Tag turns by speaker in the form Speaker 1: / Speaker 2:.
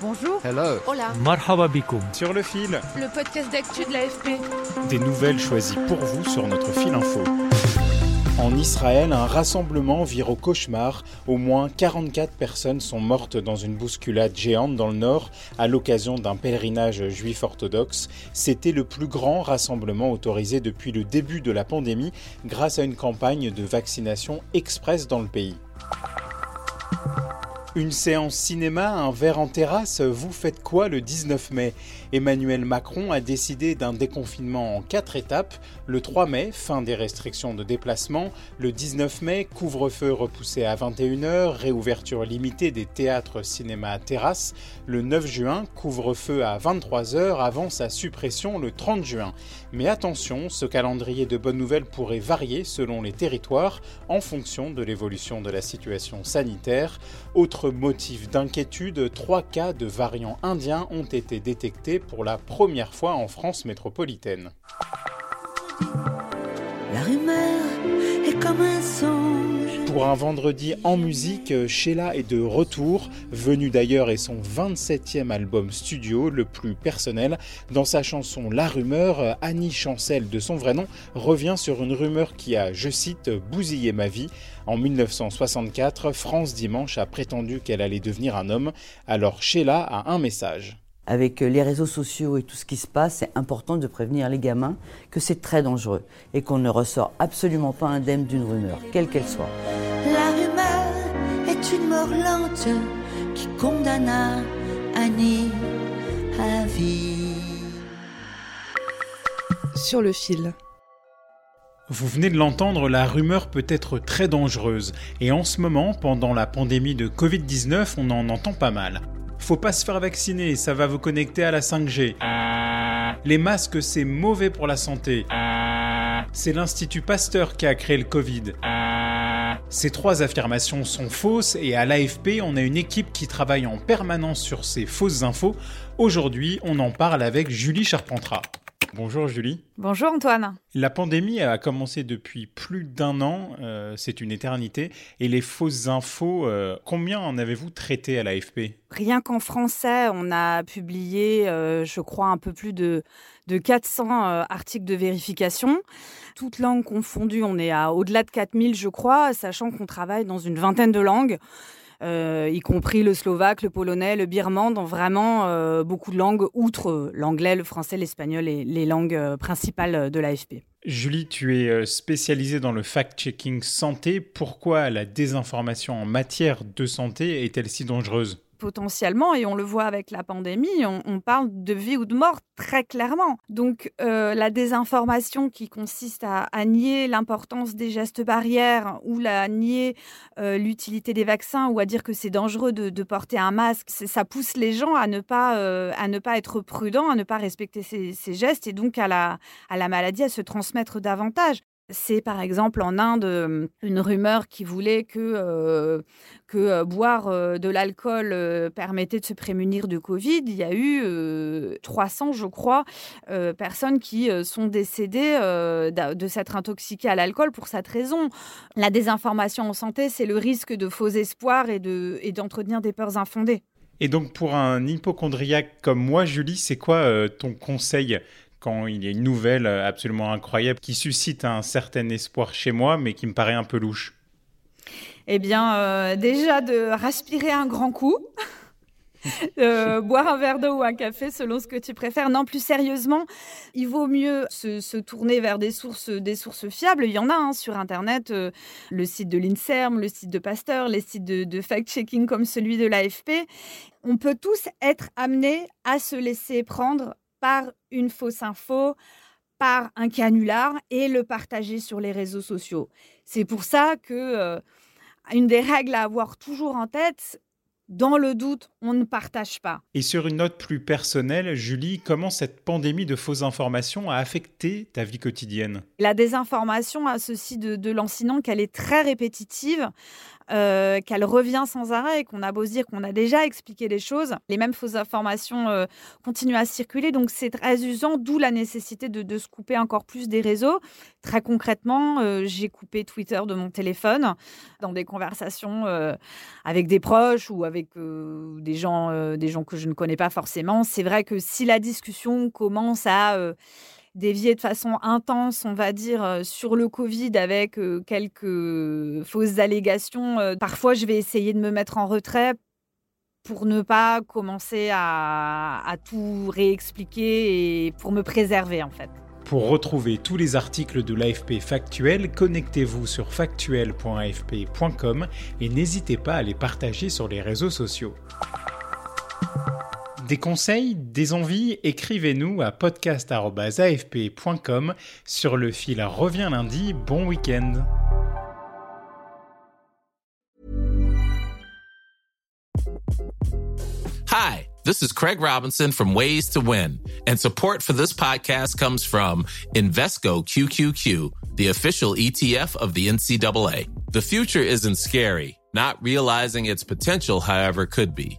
Speaker 1: Bonjour.
Speaker 2: Hello.
Speaker 1: Hola.
Speaker 3: Marhaba bikoum.
Speaker 4: Sur le fil,
Speaker 1: Le podcast d'actu de l'AFP.
Speaker 4: des nouvelles choisies pour vous sur notre fil info. En Israël, un rassemblement vire au cauchemar. Au moins 44 personnes sont mortes dans une bousculade géante dans le nord à l'occasion d'un pèlerinage juif orthodoxe. C'était le plus grand rassemblement autorisé depuis le début de la pandémie grâce à une campagne de vaccination express dans le pays. Une séance cinéma, un verre en terrasse, vous faites quoi le 19 mai? Emmanuel Macron a décidé d'un déconfinement en quatre étapes. Le 3 mai, fin des restrictions de déplacement. Le 19 mai, couvre-feu repoussé à 21h, réouverture limitée des théâtres, cinéma, terrasses. Le 9 juin, couvre-feu à 23h avant sa suppression le 30 juin. Mais attention, ce calendrier de bonnes nouvelles pourrait varier selon les territoires en fonction de l'évolution de la situation sanitaire. Autre motif d'inquiétude, trois cas de variants indiens ont été détectés pour la première fois en France métropolitaine. Pour un vendredi en musique, Sheila est de retour, venu d'ailleurs est son 27e album studio, le plus personnel. Dans sa chanson La rumeur, Annie Chancel, de son vrai nom, revient sur une rumeur qui a, je cite, bousillé ma vie. En 1964, France Dimanche a prétendu qu'elle allait devenir un homme, alors Sheila a un message.
Speaker 5: avec les réseaux sociaux et tout ce qui se passe, c'est important de prévenir les gamins que c'est très dangereux et qu'on ne ressort absolument pas indemne d'une rumeur, quelle qu'elle soit.
Speaker 6: La rumeur est une mort lente qui condamna Annie à vie.
Speaker 1: Sur le fil.
Speaker 4: Vous venez de l'entendre, la rumeur peut être très dangereuse. Et en ce moment, pendant la pandémie de Covid-19, on en entend pas mal. Faut pas se faire vacciner, ça va vous connecter à la 5G. Les masques, c'est mauvais pour la santé. C'est l'Institut Pasteur qui a créé le Covid. Ces trois affirmations sont fausses et à l'AFP, on a une équipe qui travaille en permanence sur ces fausses infos. Aujourd'hui, on en parle avec Julie Charpentras. Bonjour Julie.
Speaker 7: Bonjour Antoine.
Speaker 4: La pandémie a commencé depuis plus d'un an, euh, c'est une éternité. Et les fausses infos, euh, combien en avez-vous traité à l'AFP
Speaker 7: Rien qu'en français, on a publié, euh, je crois, un peu plus de, de 400 euh, articles de vérification. Toutes langues confondues, on est à au-delà de 4000, je crois, sachant qu'on travaille dans une vingtaine de langues. Euh, y compris le slovaque, le polonais, le birman, dans vraiment euh, beaucoup de langues, outre euh, l'anglais, le français, l'espagnol et les langues principales de l'AFP.
Speaker 4: Julie, tu es spécialisée dans le fact-checking santé. Pourquoi la désinformation en matière de santé est-elle si dangereuse?
Speaker 7: Potentiellement, et on le voit avec la pandémie, on, parle de vie ou de mort très clairement. Donc euh, la désinformation qui consiste à, nier l'importance des gestes barrières ou à nier euh, l'utilité des vaccins ou à dire que c'est dangereux de, porter un masque, ça pousse les gens à ne pas, euh, à ne pas être prudents, à ne pas respecter ces, gestes et donc à la maladie à se transmettre davantage. C'est par exemple en Inde une rumeur qui voulait que, boire de l'alcool permettait de se prémunir de Covid. Il y a eu euh, 300, je crois, personnes qui sont décédées de s'être intoxiquées à l'alcool pour cette raison. La désinformation en santé, c'est le risque de faux espoirs et de- et d'entretenir des peurs infondées.
Speaker 4: Et donc pour un hypochondriaque comme moi, Julie, c'est quoi ton conseil? Quand il y a une nouvelle euh, absolument incroyable qui suscite un certain espoir chez moi, mais qui me paraît un peu louche
Speaker 7: Eh bien, euh, déjà de respirer un grand coup. Euh, boire un verre d'eau ou un café selon ce que tu préfères. Non, plus sérieusement, il vaut mieux se, tourner vers des sources, fiables. Il y en a hein, sur Internet, euh, le site de l'INSERM, le site de Pasteur, les sites de fact-checking comme celui de l'AFP. On peut tous être amenés à se laisser prendre par une fausse info, par un canular et le partager sur les réseaux sociaux. C'est pour ça que... euh, une des règles à avoir toujours en tête, dans le doute, on ne partage pas.
Speaker 4: Et sur une note plus personnelle, Julie, comment cette pandémie de fausses informations a affecté ta vie quotidienne?
Speaker 7: La désinformation a ceci de, de lancinant qu'elle est très répétitive. Euh, qu'elle revient sans arrêt qu'on a beau se dire qu'on a déjà expliqué les choses, les mêmes fausses informations euh, continuent à circuler. Donc c'est très usant, d'où la nécessité de, se couper encore plus des réseaux. Très concrètement, euh, j'ai coupé Twitter de mon téléphone dans des conversations avec des proches ou avec des, gens, des gens que je ne connais pas forcément. C'est vrai que si la discussion commence à dévier de façon intense, on va dire, euh, sur le Covid avec euh, quelques fausses allégations. Euh, parfois, je vais essayer de me mettre en retrait pour ne pas commencer à, à tout réexpliquer et pour me préserver en fait.
Speaker 4: Pour retrouver tous les articles de l'AFP Factuel, connectez-vous sur factuel.afp.com et n'hésitez pas à les partager sur les réseaux sociaux. Des conseils, des envies, écrivez-nous à podcast.afp.com. Sur le fil revient lundi. Bon week-end.
Speaker 2: Hi, this is Craig Robinson from Ways to Win, and support for this podcast comes from Invesco QQQ, the official ETF of the NCAA. The future isn't scary. Not realizing its potential, however, could be.